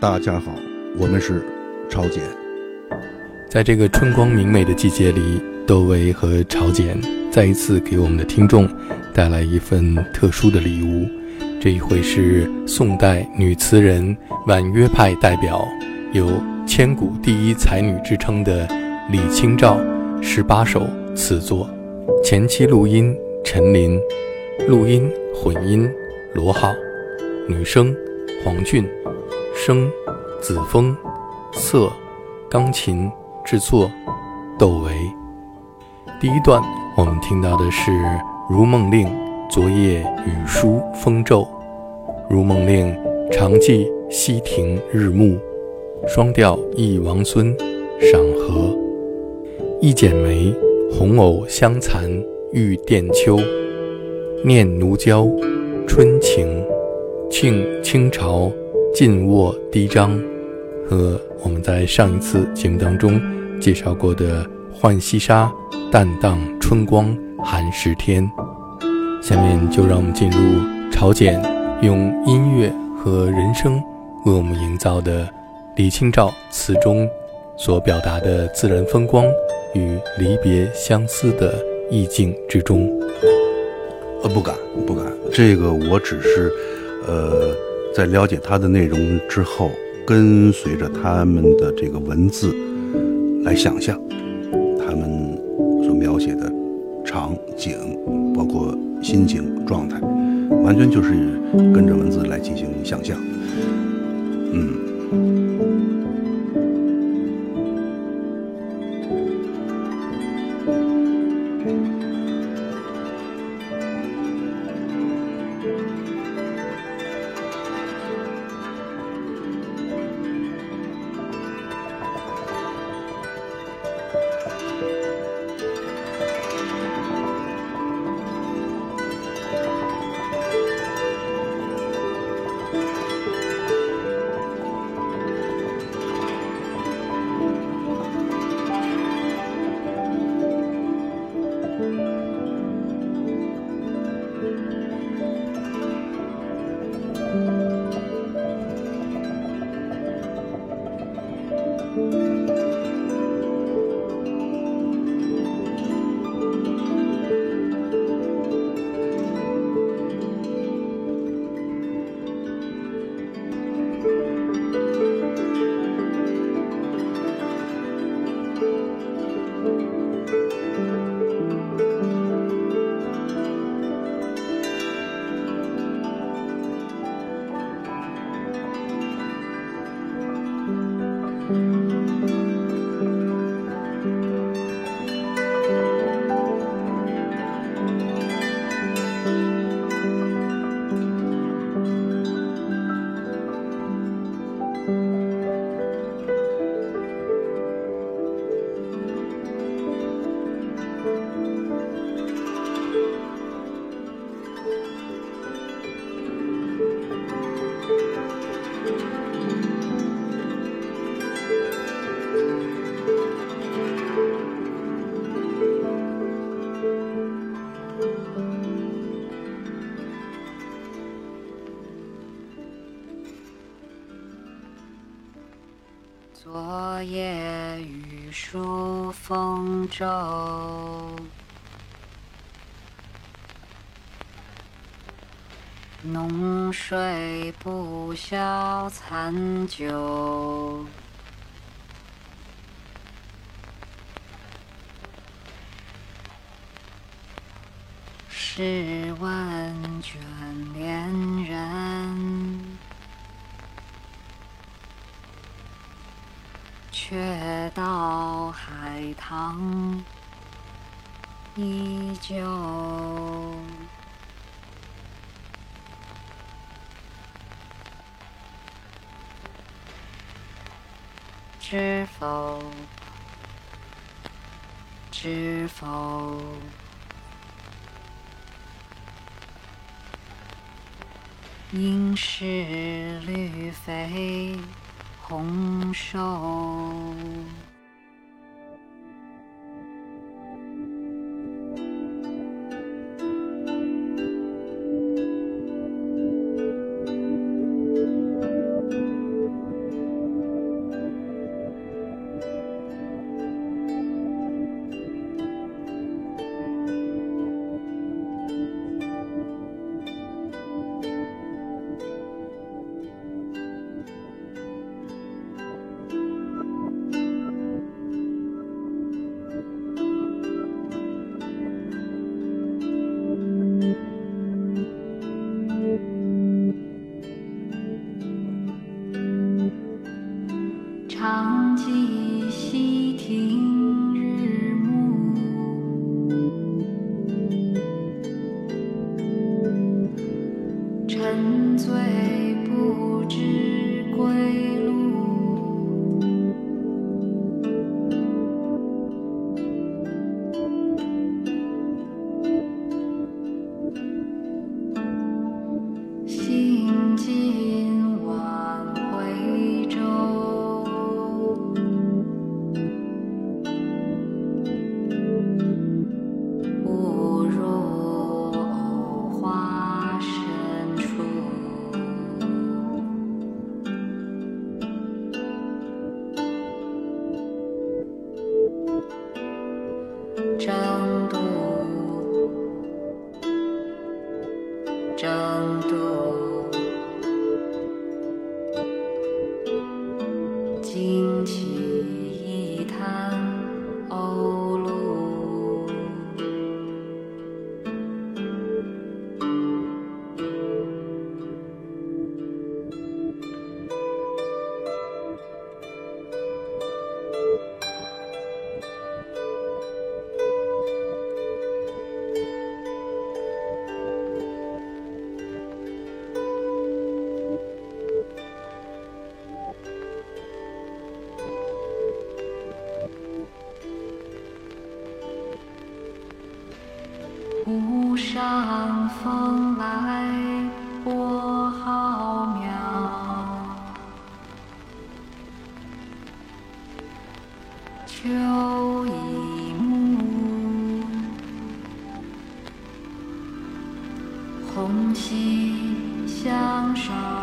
大家好，我们是朝简。在这个春光明媚的季节里，窦唯和朝简再一次给我们的听众带来一份特殊的礼物。这一回是宋代女词人、婉约派代表，有“千古第一才女”之称的李清照十八首词作。前期录音陈琳，录音混音罗浩，女声黄俊，声子风，色钢琴。制作，窦唯。第一段我们听到的是《如梦令》，昨夜雨疏风骤，《如梦令》常记溪亭日暮，双调忆王孙，赏荷。一剪梅，红藕香残玉簟秋，念奴娇，春情，庆清朝，晋卧低章，和我们在上一次节目当中。介绍过的《浣溪沙》，淡荡春光寒食天。下面就让我们进入朝简用音乐和人声为我们营造的李清照词中所表达的自然风光与离别相思的意境之中。呃，不敢，不敢。这个我只是，呃，在了解它的内容之后，跟随着他们的这个文字。来想象他们所描写的场景，包括心情状态，完全就是跟着文字来进行想象。嗯。试问卷帘人。却道海棠依旧，知否？知否？应是绿肥。红瘦。同心向上。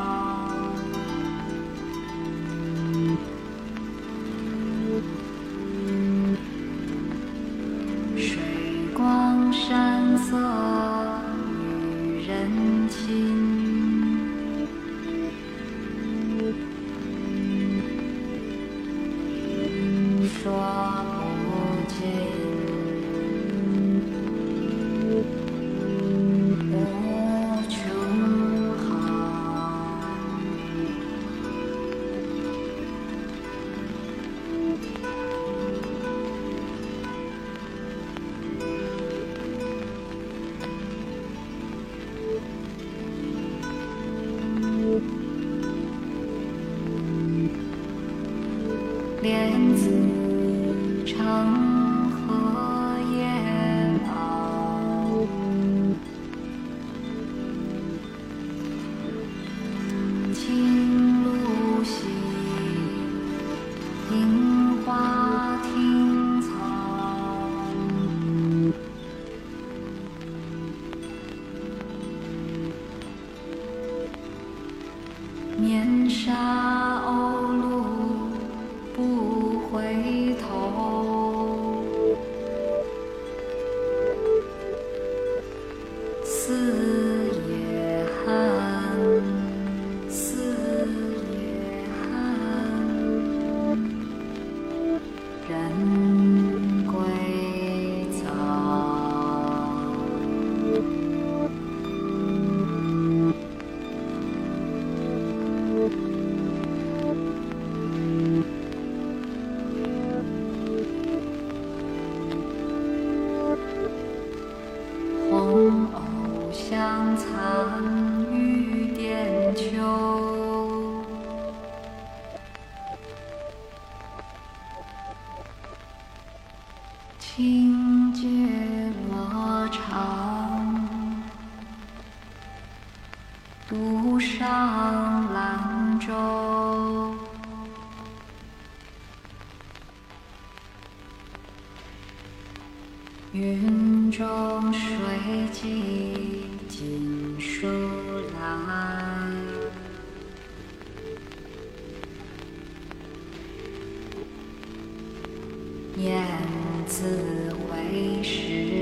云中谁寄锦书来？雁字回时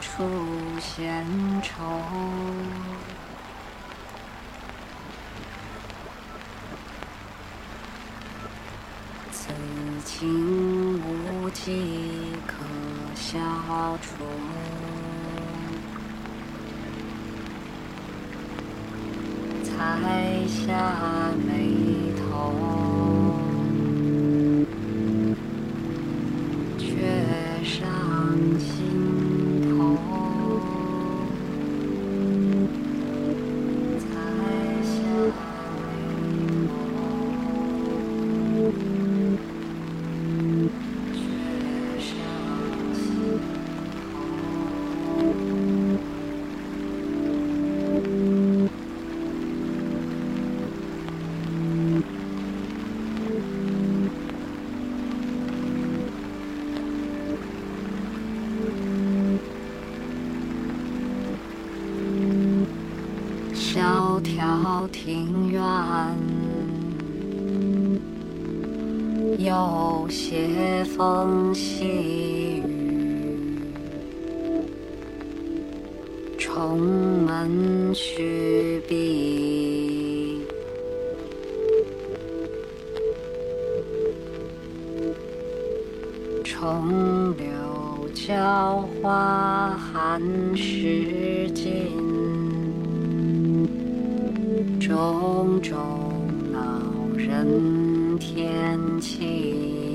处闲愁。此情无计可消除。才下眉头，庭院，有些风细雨，重门虚种种恼人天气。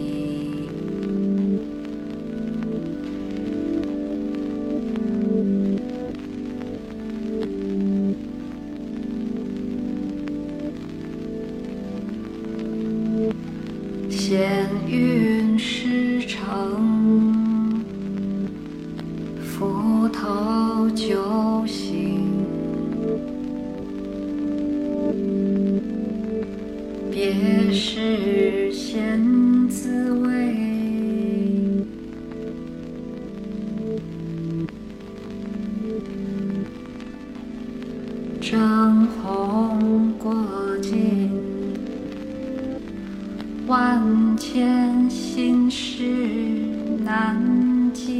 万千心事难尽。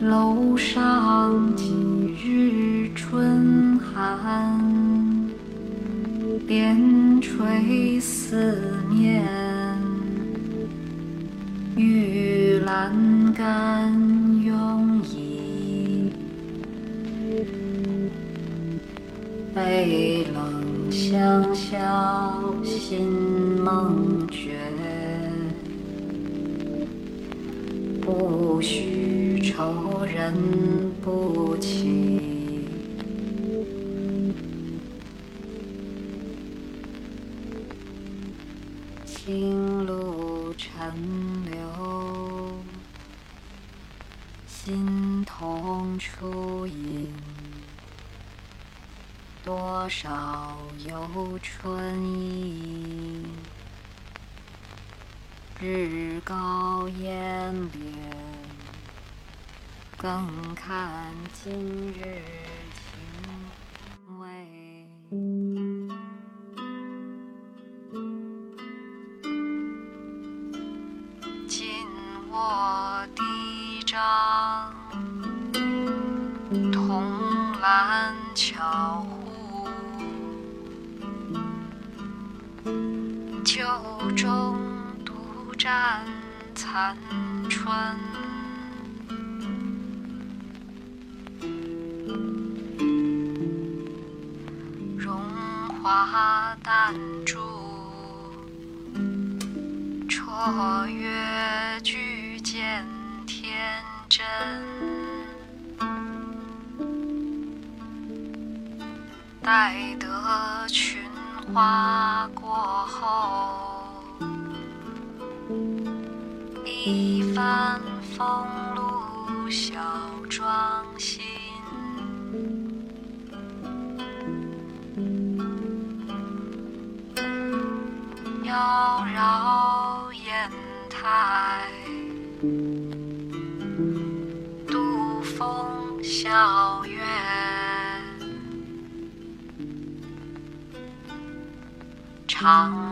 楼上几日春寒，边垂思念，玉栏杆悲冷相消，心梦觉。不须愁人不起。情路沉流，心痛初隐。多少有春意，日高烟烈，更看今日。中独占残春。荣华淡烛，绰约举荐天真。待得群花过后，一帆风露小庄心。妖娆烟台，渡风皎月，长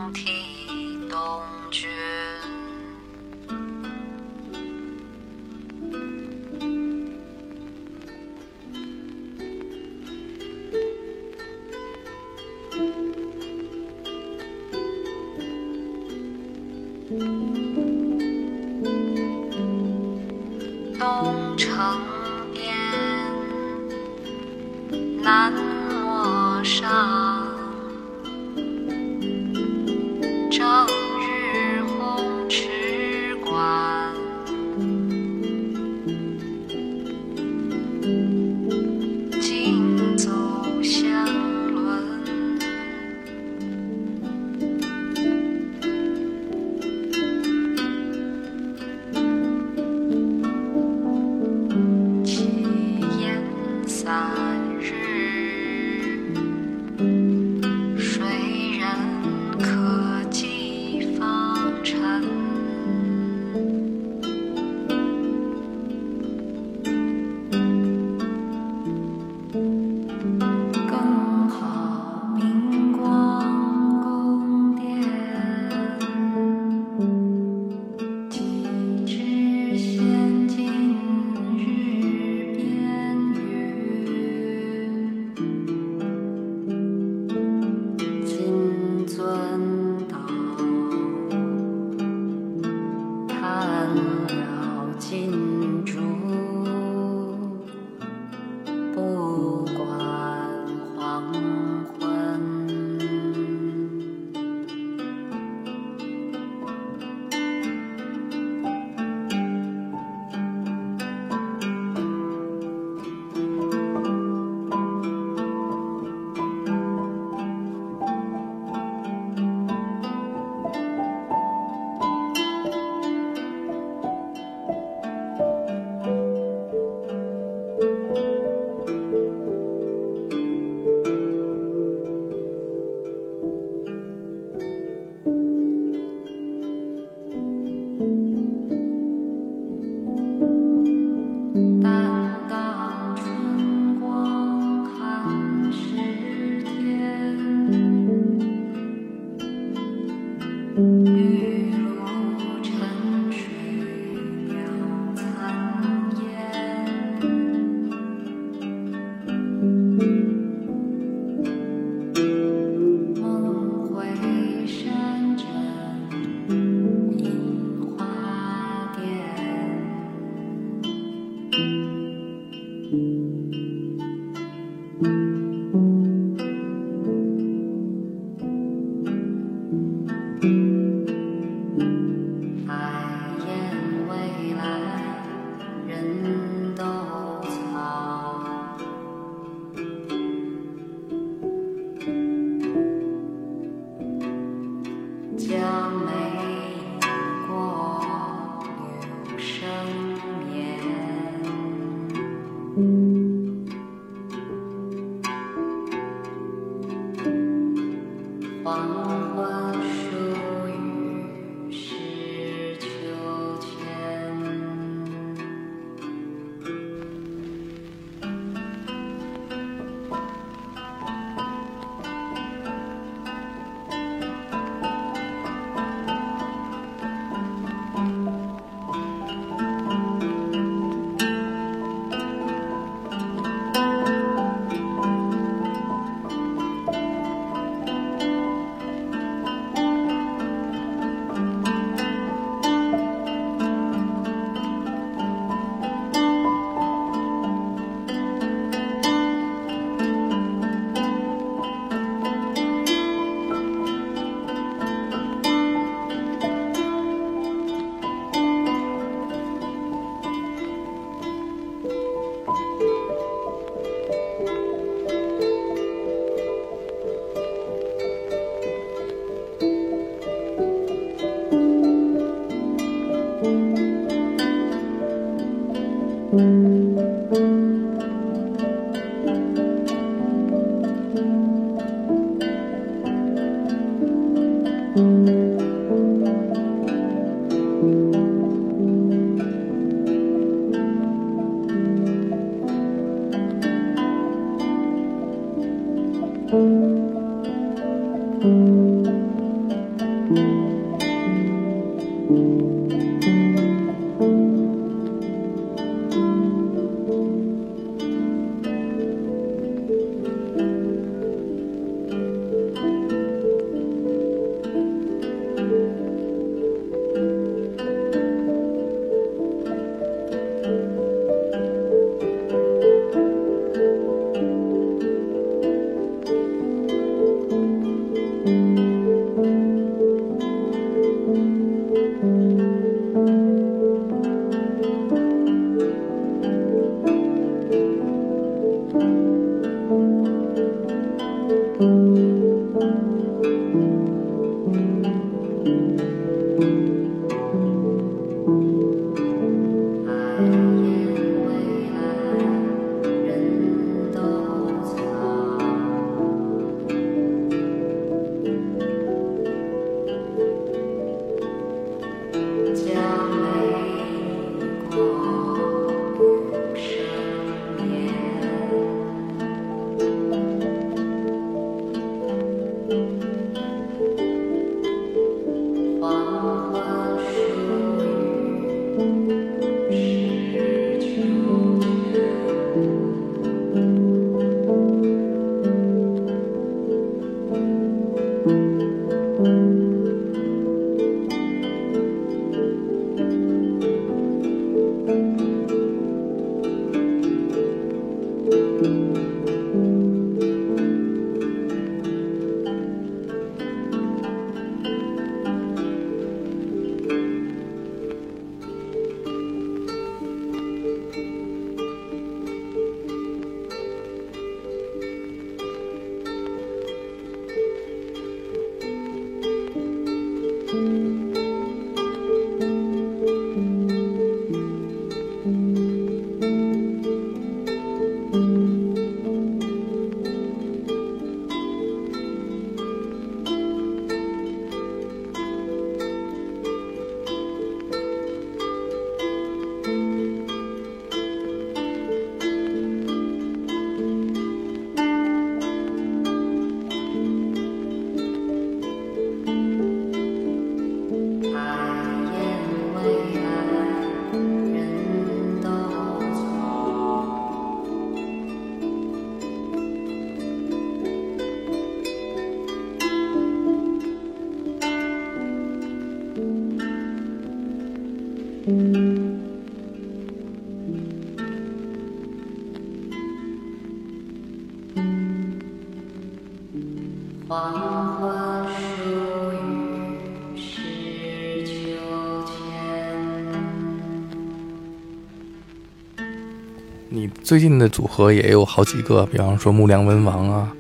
你最近的组合也有好几个，比方说木良文王啊、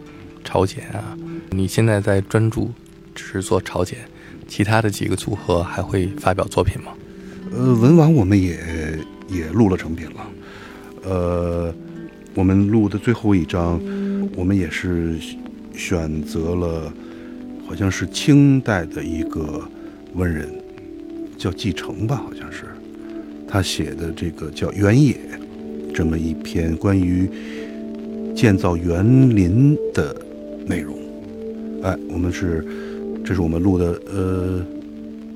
朝鲜啊。你现在在专注只是做朝鲜，其他的几个组合还会发表作品吗？呃，文王我们也也录了成品了，呃，我们录的最后一张，我们也是选择了，好像是清代的一个文人，叫继承吧，好像是，他写的这个叫《原野》，这么一篇关于建造园林的内容。哎，我们是，这是我们录的，呃，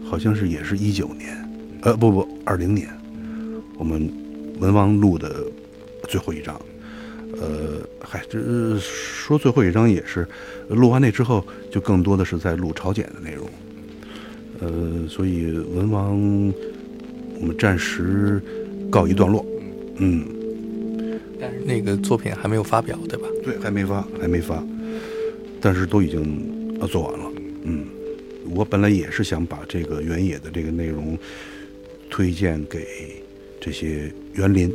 好像是也是一九年。呃，不不，二零年，我们文王录的最后一章，呃，嗨，这说最后一章也是录完那之后，就更多的是在录朝鲜的内容，呃，所以文王我们暂时告一段落，嗯，那个作品还没有发表，对吧？对，还没发，还没发，但是都已经呃做完了，嗯，我本来也是想把这个原野的这个内容。推荐给这些园林，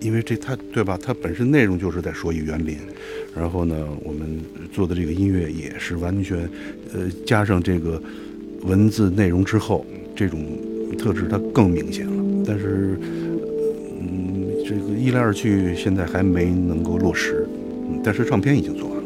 因为这它对吧？它本身内容就是在说一园林，然后呢，我们做的这个音乐也是完全，呃，加上这个文字内容之后，这种特质它更明显了。但是，这个一来二去，现在还没能够落实，但是唱片已经做完了。